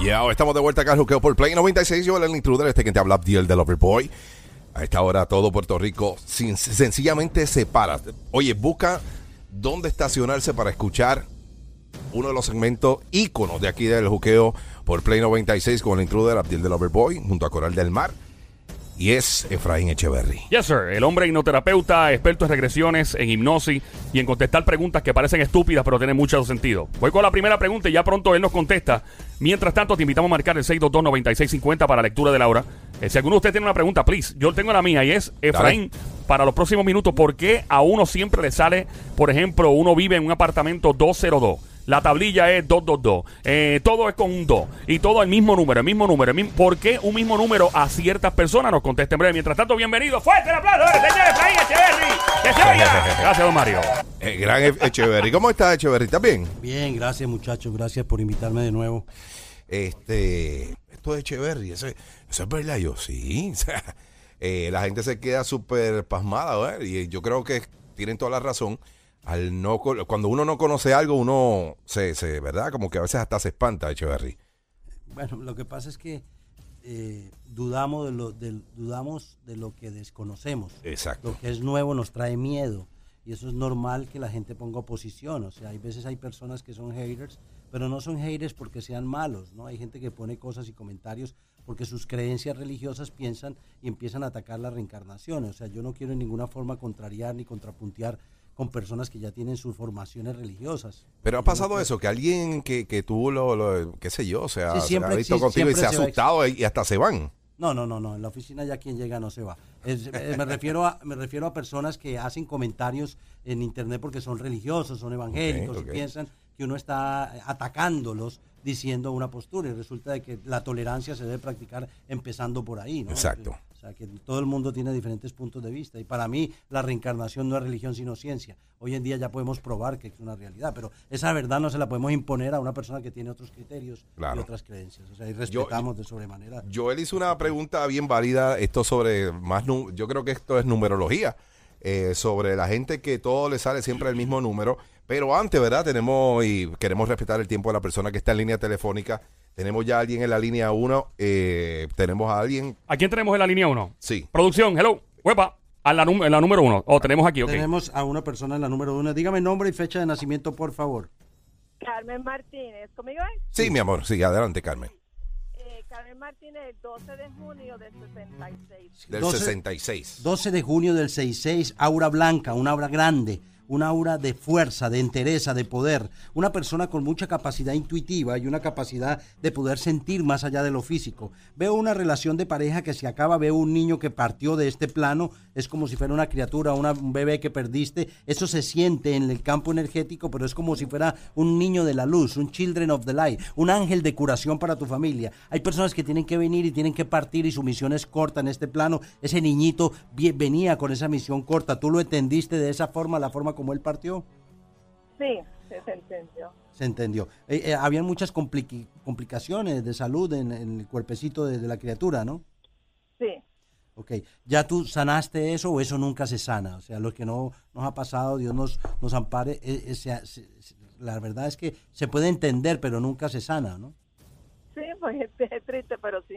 Ya, estamos de vuelta acá al juqueo por Play 96. Yo el intruder, este que te habla, Abdiel del Overboy. A esta hora todo Puerto Rico sin- sencillamente se para. Oye, busca dónde estacionarse para escuchar uno de los segmentos íconos de aquí del juqueo por Play 96 con el intruder Abdiel del Overboy junto a Coral del Mar. Y es Efraín Echeverry. Yes, sir. El hombre hipnoterapeuta, experto en regresiones, en hipnosis y en contestar preguntas que parecen estúpidas pero tienen mucho sentido. Voy con la primera pregunta y ya pronto él nos contesta. Mientras tanto, te invitamos a marcar el 622-9650 para lectura de la hora. Eh, si alguno de ustedes tiene una pregunta, please. Yo tengo la mía y es, Efraín, para los próximos minutos, ¿por qué a uno siempre le sale, por ejemplo, uno vive en un apartamento 202? La tablilla es 222. Eh, todo es con un 2. Y todo el mismo número, el mismo número. el mismo- ¿Por qué un mismo número a ciertas personas? Nos contesta en breve. Mientras tanto, bienvenido. Fuerte el aplauso, señor Efraín Echeverry. ¡Que se oiga! Gracias, don Mario. El gran E- Echeverry. ¿Cómo estás, Echeverry? ¿Estás bien? Bien, gracias muchachos, gracias por invitarme de nuevo. Este, esto de Echeverry, eso, eso es verdad. Yo sí. Eh, la gente se queda súper pasmada, ¿verdad? Y yo creo que tienen toda la razón. Al no, cuando uno no conoce algo, uno se, se, ¿verdad? Como que a veces hasta se espanta, Echeverry. Bueno, lo que pasa es que eh, dudamos, de lo, del- dudamos de lo que desconocemos. Exacto. Lo que es nuevo nos trae miedo. Y eso es normal que la gente ponga oposición. O sea, hay veces hay personas que son haters, pero no son haters porque sean malos, ¿no? Hay gente que pone cosas y comentarios porque sus creencias religiosas piensan y empiezan a atacar la reencarnación. O sea, yo no quiero en ninguna forma contrariar ni contrapuntear con personas que ya tienen sus formaciones religiosas. Pero ha pasado eso, que alguien que, que tú lo, lo- qué sé yo, Sí, se siempre ha visto contigo y se ha asustado y hasta se van. No, no, no, no. En la oficina ya quien llega no se va. Es- eh, me refiero a me refiero a personas que hacen comentarios en internet porque son religiosos, son evangélicos y piensan que uno está atacándolos diciendo una postura y resulta de que la tolerancia se debe practicar empezando por ahí, ¿no? Exacto. O sea, que todo el mundo tiene diferentes puntos de vista y para mí la reencarnación no es religión sino ciencia. Hoy en día ya podemos probar que es una realidad, pero esa verdad no se la podemos imponer a una persona que tiene otros criterios Claro. y otras creencias. O sea, y respetamos de sobremanera. Joel hizo una pregunta bien válida, esto sobre más, yo creo que esto es numerología, eh, sobre la gente que todo le sale siempre el mismo número, pero antes, ¿verdad? Tenemos y queremos respetar el tiempo de la persona que está en línea telefónica. Tenemos ya a alguien en la línea 1, tenemos a alguien, ¿A quién tenemos en la línea 1? sí, Producción, hello. Huepa. A la, en la número 1. Oh, tenemos aquí, ok. Tenemos a una persona en la número uno. Dígame nombre y fecha de nacimiento, por favor. Carmen Martínez, ¿conmigo es? sí, mi amor, sí, adelante, Carmen, Eh, Carmen Martínez, el 12 de junio del 66. del 12 66. 12 de junio del 66, aura blanca, una aura grande, una aura de fuerza, de entereza, de poder. Una persona con mucha capacidad intuitiva y una capacidad de poder sentir más allá de lo físico. Veo una relación de pareja que se acaba, veo un niño que partió de este plano, es como si fuera una criatura, un bebé que perdiste. Eso se siente en el campo energético, pero es como si fuera un niño de la luz, un children of the light, un ángel de curación para tu familia. Hay personas que tienen que venir y tienen que partir y su misión es corta en este plano. Ese niñito venía con esa misión corta. ¿Tú lo entendiste de esa forma, la forma como él partió? Sí, se entendió. Se entendió. Eh, eh, habían muchas complicaciones de salud en, en el cuerpecito de, de la criatura, ¿no? Sí. Ok, ¿ya tú sanaste eso o eso nunca se sana? O sea, lo que no nos ha pasado, Dios nos, nos ampare, eh, se- se- se- la verdad es que se puede entender, pero nunca se sana, ¿no? Sí, pues es, triste, pero sí.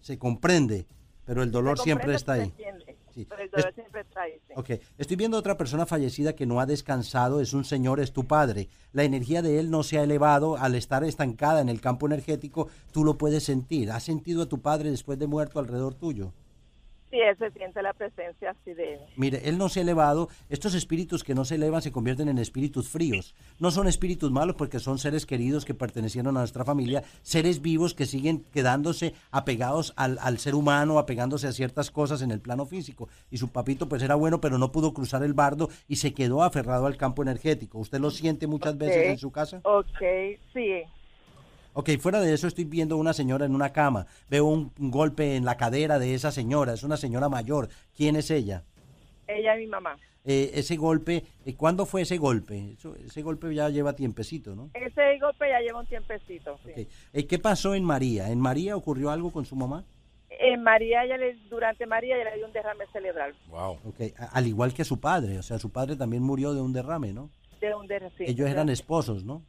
Se comprende, pero el dolor Se siempre está se ahí. entiende, Sí. Pero siempre sí. Ok, estoy viendo otra persona fallecida que no ha descansado, es un señor, es tu padre. La energía de él no se ha elevado, al estar estancada en el campo energético, tú lo puedes sentir. ¿Has sentido a tu padre después de muerto alrededor tuyo? Sí, él se siente la presencia así de él. Mire, él no se ha elevado. Estos espíritus que no se elevan se convierten en espíritus fríos. No son espíritus malos porque son seres queridos que pertenecieron a nuestra familia, seres vivos que siguen quedándose apegados al, al ser humano, apegándose a ciertas cosas en el plano físico. Y su papito pues era bueno, pero no pudo cruzar el bardo y se quedó aferrado al campo energético. ¿Usted lo siente muchas veces en su casa? Ok, sí. Ok, fuera de eso estoy viendo una señora en una cama. Veo un, un golpe en la cadera de esa señora. Es una señora mayor. ¿Quién es ella? Ella es mi mamá. eh, ese golpe, eh, ¿cuándo fue ese golpe? Eso- ese golpe ya lleva tiempecito, ¿no? Ese golpe ya lleva un tiempecito. Sí. Eh, ¿Qué pasó en María? ¿En María ocurrió algo con su mamá? En María, ella le- durante María, ella le dio un derrame cerebral. Wow. Ok, a- al igual que su padre, o sea, su padre también murió de un derrame, ¿no? De un derrame. sí, Ellos eran esposos, ¿no?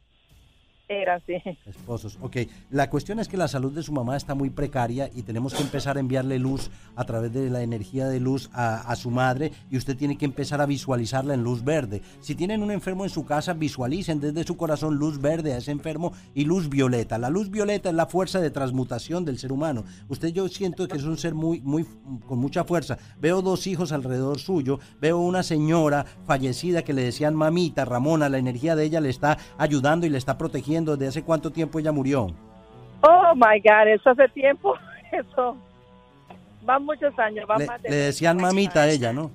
Eran, sí. Esposos, ok. La cuestión es que la salud de su mamá está muy precaria y tenemos que empezar a enviarle luz a través de la energía de luz a, a su madre y usted tiene que empezar a visualizarla en luz verde. Si tienen un enfermo en su casa, visualicen desde su corazón luz verde a ese enfermo y luz violeta. La luz violeta es la fuerza de transmutación del ser humano. Usted yo siento que es un ser muy, muy, con mucha fuerza. Veo dos hijos alrededor suyo, veo una señora fallecida que le decían mamita, Ramona, la energía de ella le está ayudando y le está protegiendo. ¿Desde hace cuánto tiempo ella murió? Oh, my God, eso hace tiempo. Eso. Van muchos años, van Le, más de le 20 decían mamita a ella, ¿no?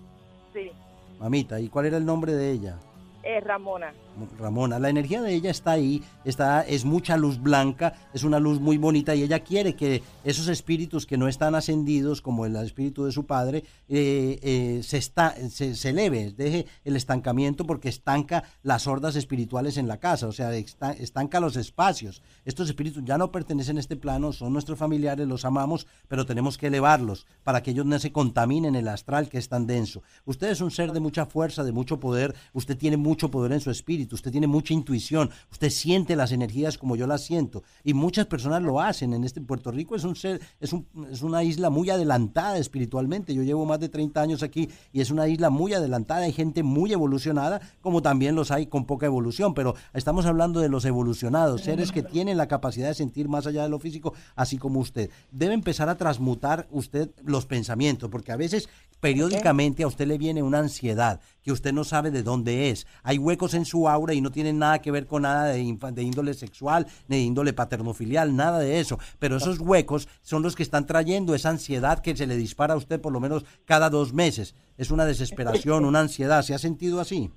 Sí, Mamita. ¿Y cuál era el nombre de ella? es Ramona. Ramona, la energía de ella está ahí, está, es mucha luz blanca, es una luz muy bonita y ella quiere que esos espíritus que no están ascendidos, como el espíritu de su padre, eh, eh, se, está, se, eleve, deje el estancamiento porque estanca las hordas espirituales en la casa, o sea, esta- estanca los espacios. Estos espíritus ya no pertenecen a este plano, son nuestros familiares, los amamos, pero tenemos que elevarlos para que ellos no se contaminen el astral que es tan denso. Usted es un ser de mucha fuerza, de mucho poder, usted tiene mucho poder en su espíritu, usted tiene mucha intuición, usted siente las energías como yo las siento y muchas personas lo hacen en este Puerto Rico es un es, un- es una isla muy adelantada espiritualmente. Yo llevo más de 30 años aquí y es una isla muy adelantada, hay gente muy evolucionada, como también los hay con poca evolución, pero estamos hablando de los evolucionados, seres que tienen la capacidad de sentir más allá de lo físico, así como usted. Debe empezar a transmutar usted los pensamientos, porque a veces periódicamente a usted le viene una ansiedad que usted no sabe de dónde es. Hay huecos en su aura y no tienen nada que ver con nada de, de índole sexual, ni de índole paternofilial, nada de eso. Pero esos huecos son los que están trayendo esa ansiedad que se le dispara a usted por lo menos cada dos meses. Es una desesperación, una ansiedad. ¿Se ha sentido así?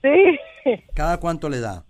Sí, ¿Cada cuánto le da?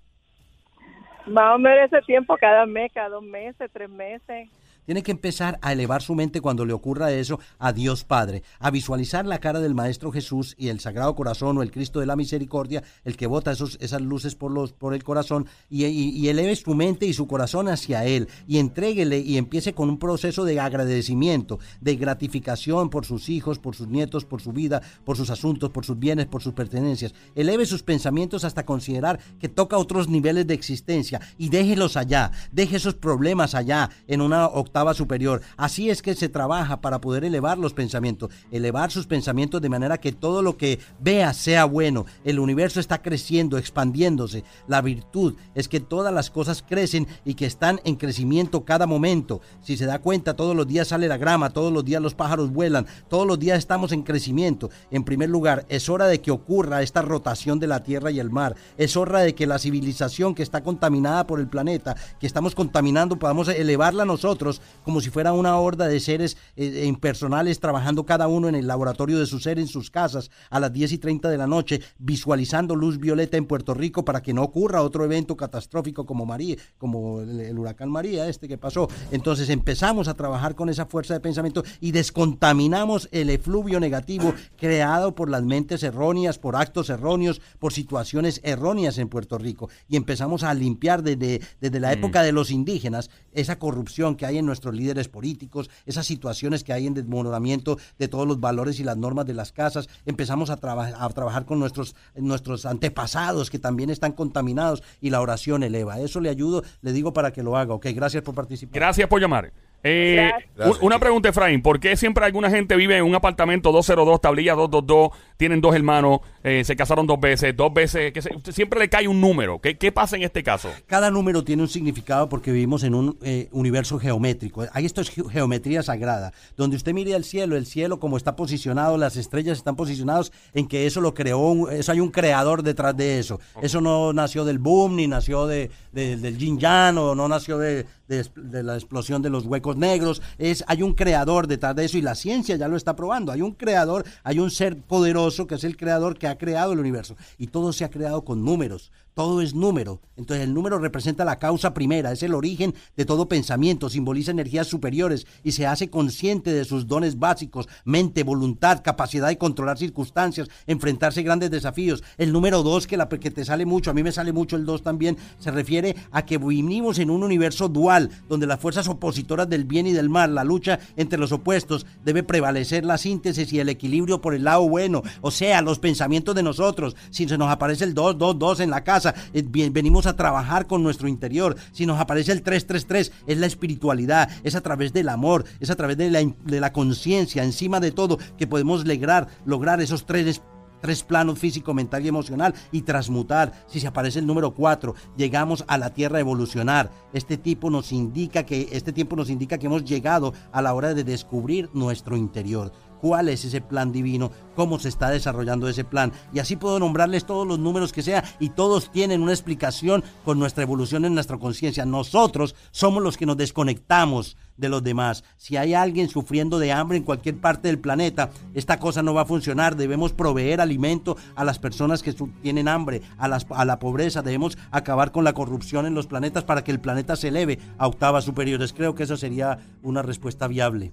más o menos ese tiempo, cada mes, cada dos meses, tres meses. Tiene que empezar a elevar su mente cuando le ocurra eso a Dios Padre, a visualizar la cara del Maestro Jesús y el Sagrado Corazón o el Cristo de la Misericordia, el que bota esas luces por, el corazón, y eleve su mente y su corazón hacia Él, y entréguele y empiece con un proceso de agradecimiento, de gratificación por sus hijos, por sus nietos, por su vida, por sus asuntos, por sus bienes, por sus pertenencias. Eleve sus pensamientos hasta considerar que toca otros niveles de existencia y déjelos allá, deje esos problemas allá en una octava superior. Así es que se trabaja para poder elevar los pensamientos, elevar sus pensamientos de manera que todo lo que vea sea bueno. El universo está creciendo, expandiéndose. La virtud es que todas las cosas crecen y que están en crecimiento cada momento. Si se da cuenta, todos los días sale la grama, todos los días los pájaros vuelan, todos los días estamos en crecimiento. En primer lugar, es hora de que ocurra esta rotación de la tierra y el mar. Es hora de que la civilización que está contaminada por el planeta, que estamos contaminando, podamos elevarla nosotros como si fuera una horda de seres eh, impersonales trabajando cada uno en el laboratorio de su ser en sus casas a las 10 y 30 de la noche, visualizando luz violeta en Puerto Rico para que no ocurra otro evento catastrófico como María, como el, el huracán María este que pasó. Entonces empezamos a trabajar con esa fuerza de pensamiento y descontaminamos el efluvio negativo creado por las mentes erróneas, por actos erróneos, por situaciones erróneas en Puerto Rico. Y empezamos a limpiar desde, desde la época de los indígenas esa corrupción que hay en nuestros líderes políticos, esas situaciones que hay en desmoronamiento de todos los valores y las normas de las casas. Empezamos a, traba- a trabajar con nuestros, nuestros antepasados que también están contaminados y la oración eleva. Eso le ayudo, le digo para que lo haga. Ok, gracias por participar. Gracias por llamar. Eh, Gracias. una pregunta, Efraín. ¿Por qué siempre alguna gente vive en un apartamento 202, tablilla 222, tienen dos hermanos, eh, se casaron dos veces, dos veces, que se- siempre le cae un número? ¿Qué, qué pasa en este caso? Cada número tiene un significado porque vivimos en un eh, universo geométrico. Hay esto es ge- geometría sagrada, donde usted mire el cielo, el cielo como está posicionado, las estrellas están posicionadas en que eso lo creó, un- eso hay un creador detrás de eso. Eso no nació del boom, ni nació de, de- del yin yang, o no nació de, de la explosión de los huecos negros. Es, hay un creador detrás de eso y la ciencia ya lo está probando. Hay un creador, hay un ser poderoso que es el creador que ha creado el universo. Y todo se ha creado con números. Todo es número. Entonces el número representa la causa primera, es el origen de todo pensamiento, simboliza energías superiores y se hace consciente de sus dones básicos, mente, voluntad, capacidad de controlar circunstancias, enfrentarse grandes desafíos. El número dos, que, la, que te sale mucho, a mí me sale mucho el dos también, se refiere a que vivimos en un universo dual dual, donde las fuerzas opositoras del bien y del mal, la lucha entre los opuestos, debe prevalecer la síntesis y el equilibrio por el lado bueno, o sea, los pensamientos de nosotros. Si se nos aparece el 2, 2, 2 en la casa, eh, venimos a trabajar con nuestro interior. Si nos aparece el 3, 3, 3, es la espiritualidad, es a través del amor, es a través de la, de la conciencia, encima de todo, que podemos lograr, lograr esos tres tres planos físico, mental y emocional y transmutar. Si se aparece el número 4, llegamos a la Tierra a evolucionar. Este tipo nos indica que este tiempo nos indica que hemos llegado a la hora de descubrir nuestro interior. ¿Cuál es ese plan divino? ¿Cómo se está desarrollando ese plan? Y así puedo nombrarles todos los números que sea y todos tienen una explicación con nuestra evolución en nuestra conciencia. Nosotros somos los que nos desconectamos de los demás. Si hay alguien sufriendo de hambre en cualquier parte del planeta, esta cosa no va a funcionar. Debemos proveer alimento a las personas que tienen hambre, a, a la pobreza. Debemos acabar con la corrupción en los planetas para que el planeta se eleve a octavas superiores. Creo que eso sería una respuesta viable.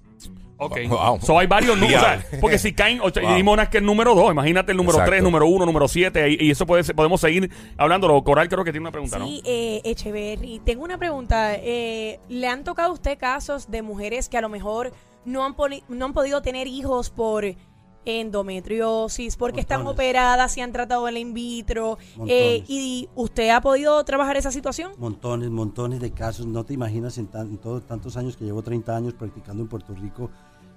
Ok. Wow. So hay varios números. Ya. o sea, porque si caen, ocho- Wow. y dimos una que el número 2, imagínate el número Exacto. 3, número 1, número 7, y, y eso puede ser- podemos seguir hablándolo. Coral creo que tiene una pregunta, Sí, eh, Echeverry, tengo una pregunta. Eh, ¿Le han tocado a usted casos de mujeres que a lo mejor no han, poli- no han podido tener hijos por endometriosis, porque están operadas y han tratado el in vitro? Eh, ¿Y usted ha podido trabajar esa situación? Montones, montones de casos. No te imaginas en, tan- en todos tantos años que llevo 30 años practicando en Puerto Rico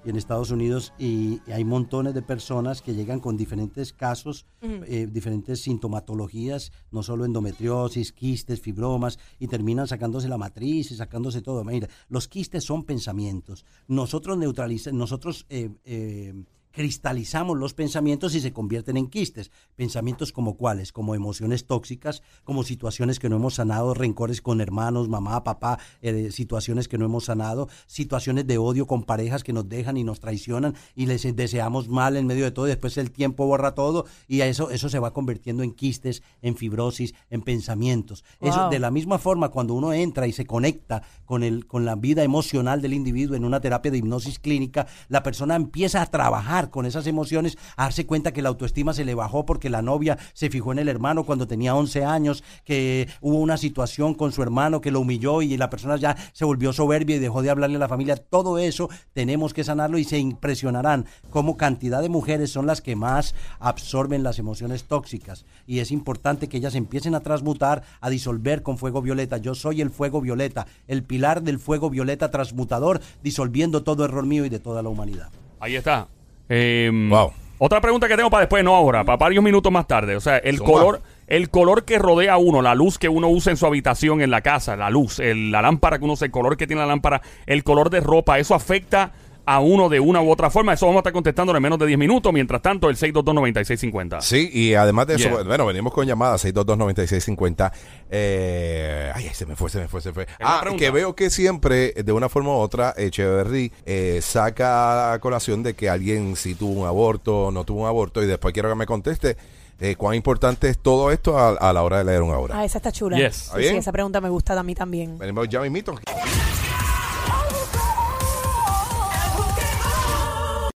y en Estados Unidos y, y hay montones de personas que llegan con diferentes casos, eh, diferentes sintomatologías, no solo endometriosis, quistes, fibromas y terminan sacándose la matriz y sacándose todo. Mira, los quistes son pensamientos. Nosotros neutralizamos, nosotros eh, eh, cristalizamos los pensamientos y se convierten en quistes. Pensamientos como cuáles, como emociones tóxicas, como situaciones que no hemos sanado, rencores con hermanos, mamá, papá, eh, situaciones que no hemos sanado, situaciones de odio con parejas que nos dejan y nos traicionan y les deseamos mal en medio de todo y después el tiempo borra todo y a eso, eso se va convirtiendo en quistes, en fibrosis, en pensamientos. Eso, de la misma forma, cuando uno entra y se conecta con, el, con la vida emocional del individuo en una terapia de hipnosis clínica, la persona empieza a trabajar con esas emociones, darse cuenta que la autoestima se le bajó porque la novia se fijó en el hermano cuando tenía 11 años, que hubo una situación con su hermano que lo humilló y la persona ya se volvió soberbia y dejó de hablarle a la familia. Todo eso tenemos que sanarlo y se impresionarán cómo cantidad de mujeres son las que más absorben las emociones tóxicas. Y es importante que ellas empiecen a transmutar, a disolver con fuego violeta. Yo soy el fuego violeta, el pilar del fuego violeta transmutador, disolviendo todo error mío y de toda la humanidad. Ahí está. Eh, Wow. Otra pregunta que tengo para después, no ahora, para varios minutos más tarde. O sea, el Zumba. color, el color que rodea a uno, la luz que uno usa en su habitación, en la casa, la luz, el- la lámpara que uno usa, el color que tiene la lámpara, el color de ropa, eso afecta a uno de una u otra forma. Eso vamos a estar contestando en menos de 10 minutos. Mientras tanto, el 622-9650. Sí, y además de eso, Yeah. bueno, venimos con llamadas 622-9650. Eh, ay, se me fue, se me fue, se me fue. Ah, que veo que siempre, de una forma u otra, Echeverry eh, saca a colación de que alguien si tuvo un aborto o no tuvo un aborto, y después quiero que me conteste eh, cuán importante es todo esto a, a la hora de leer una obra. Ah, esa está chula. Yes. Sí, sí, esa pregunta me gusta a mí también. Venimos ya mismito.